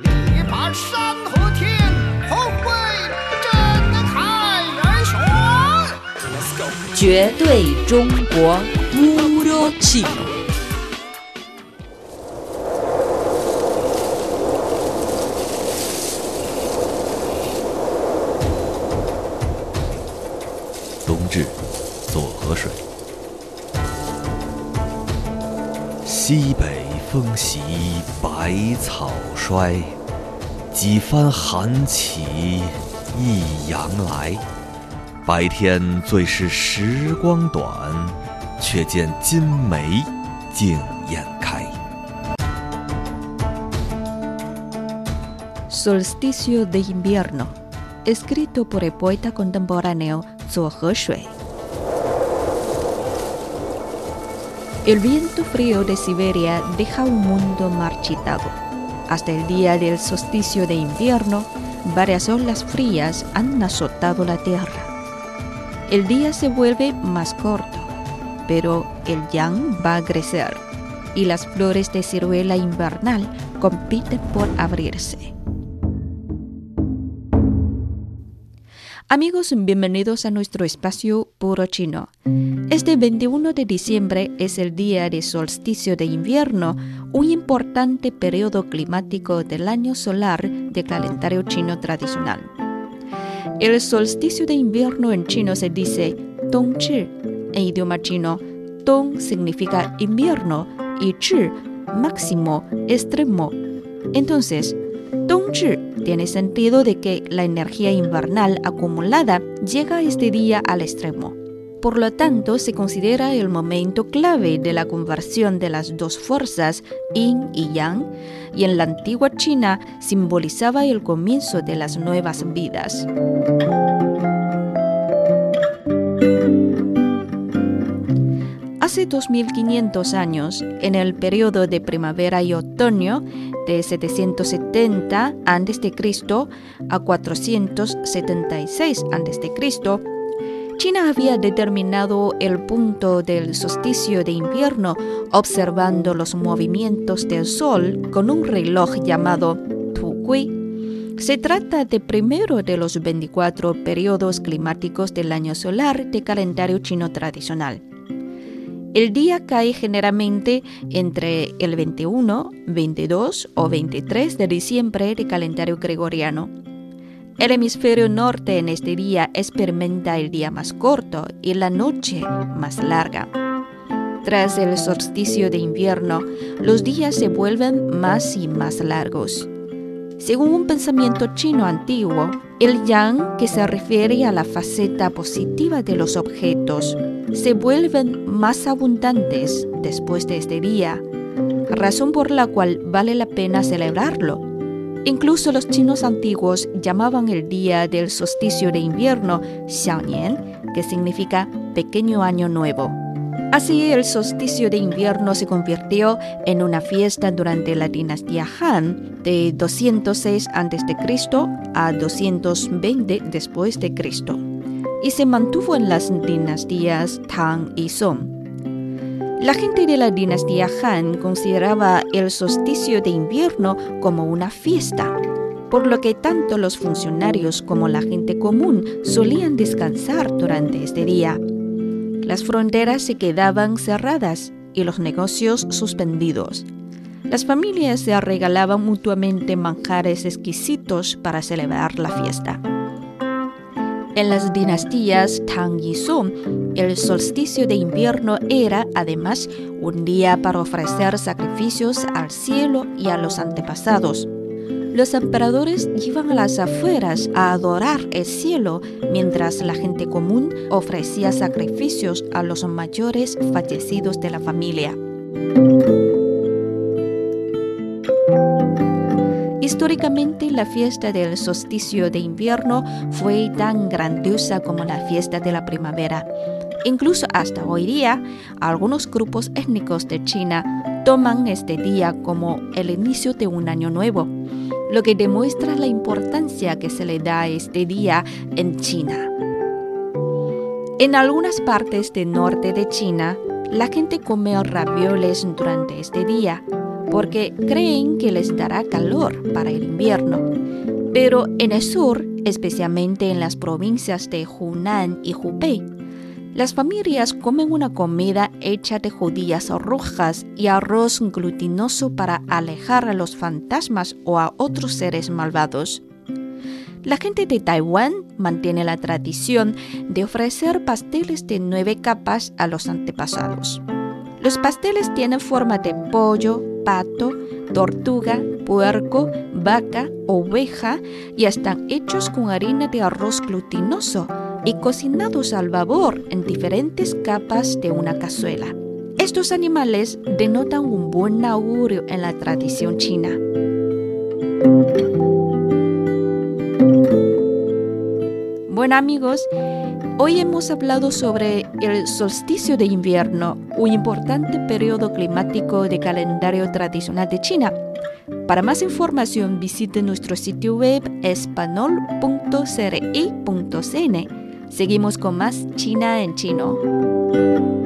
力拔山河天，宏伟震撼人群。绝对中国。Puro chino.《冬至，左河水。西北风袭百草衰，几番寒起一阳来。白天最是时光短，却见金梅竞艳开。Solsticio de invierno, escrito por el poeta contemporáneo Zhuo Shui. El viento frío de Siberia deja un mundo marchitado. Hasta el día del solsticio de invierno, varias olas frías han azotado la tierra. El día se vuelve más corto, pero el yang va a crecer y las flores de ciruela invernal compiten por abrirse. Amigos, bienvenidos a nuestro espacio puro chino. Este 21 de diciembre es el día de solsticio de invierno, un importante periodo climático del año solar del calendario chino tradicional. El solsticio de invierno en chino se dice Dongzhi. En idioma chino, Dong significa invierno y Zhi, máximo, extremo. Entonces, Dongzhi tiene sentido de que la energía invernal acumulada llega este día al extremo. Por lo tanto, se considera el momento clave de la conversión de las dos fuerzas, yin y yang, y en la antigua China simbolizaba el comienzo de las nuevas vidas. Hace 2500 años, en el periodo de primavera y otoño de 770 a.C. a 476 a.C., China había determinado el punto del solsticio de invierno observando los movimientos del Sol con un reloj llamado Gui. Se trata de primero de los 24 periodos climáticos del año solar de calendario chino tradicional. El día cae generalmente entre el 21, 22 o 23 de diciembre de calendario gregoriano. El hemisferio norte en este día experimenta el día más corto y la noche más larga. Tras el solsticio de invierno, los días se vuelven más y más largos. Según un pensamiento chino antiguo, el yang, que se refiere a la faceta positiva de los objetos, se vuelven más abundantes después de este día, razón por la cual vale la pena celebrarlo. Incluso los chinos antiguos llamaban el día del solsticio de invierno Xiaonian, que significa pequeño año nuevo. Así, el solsticio de invierno se convirtió en una fiesta durante la dinastía Han de 206 a.C. a 220 después de Cristo y se mantuvo en las dinastías Tang y Song. La gente de la dinastía Han consideraba el solsticio de invierno como una fiesta, por lo que tanto los funcionarios como la gente común solían descansar durante este día. Las fronteras se quedaban cerradas y los negocios suspendidos. Las familias se regalaban mutuamente manjares exquisitos para celebrar la fiesta. En las dinastías Tang y Song, el solsticio de invierno era además un día para ofrecer sacrificios al cielo y a los antepasados. Los emperadores iban a las afueras a adorar el cielo, mientras la gente común ofrecía sacrificios a los mayores fallecidos de la familia. Históricamente, la fiesta del solsticio de invierno fue tan grandiosa como la fiesta de la primavera. Incluso hasta hoy día, algunos grupos étnicos de China toman este día como el inicio de un año nuevo, lo que demuestra la importancia que se le da a este día en China. En algunas partes del norte de China, la gente come ravioles durante este día, porque creen que les dará calor para el invierno. Pero en el sur, especialmente en las provincias de Hunan y Hubei, las familias comen una comida hecha de judías rojas y arroz glutinoso para alejar a los fantasmas o a otros seres malvados. La gente de Taiwán mantiene la tradición de ofrecer pasteles de nueve capas a los antepasados. Los pasteles tienen forma de pollo, pato, tortuga, puerco, vaca, oveja y están hechos con harina de arroz glutinoso y cocinados al vapor en diferentes capas de una cazuela. Estos animales denotan un buen augurio en la tradición china. Bueno amigos, hoy hemos hablado sobre el solsticio de invierno, un importante periodo climático de calendario tradicional de China. Para más información visite nuestro sitio web espanol.cri.cn Seguimos con más China en chino.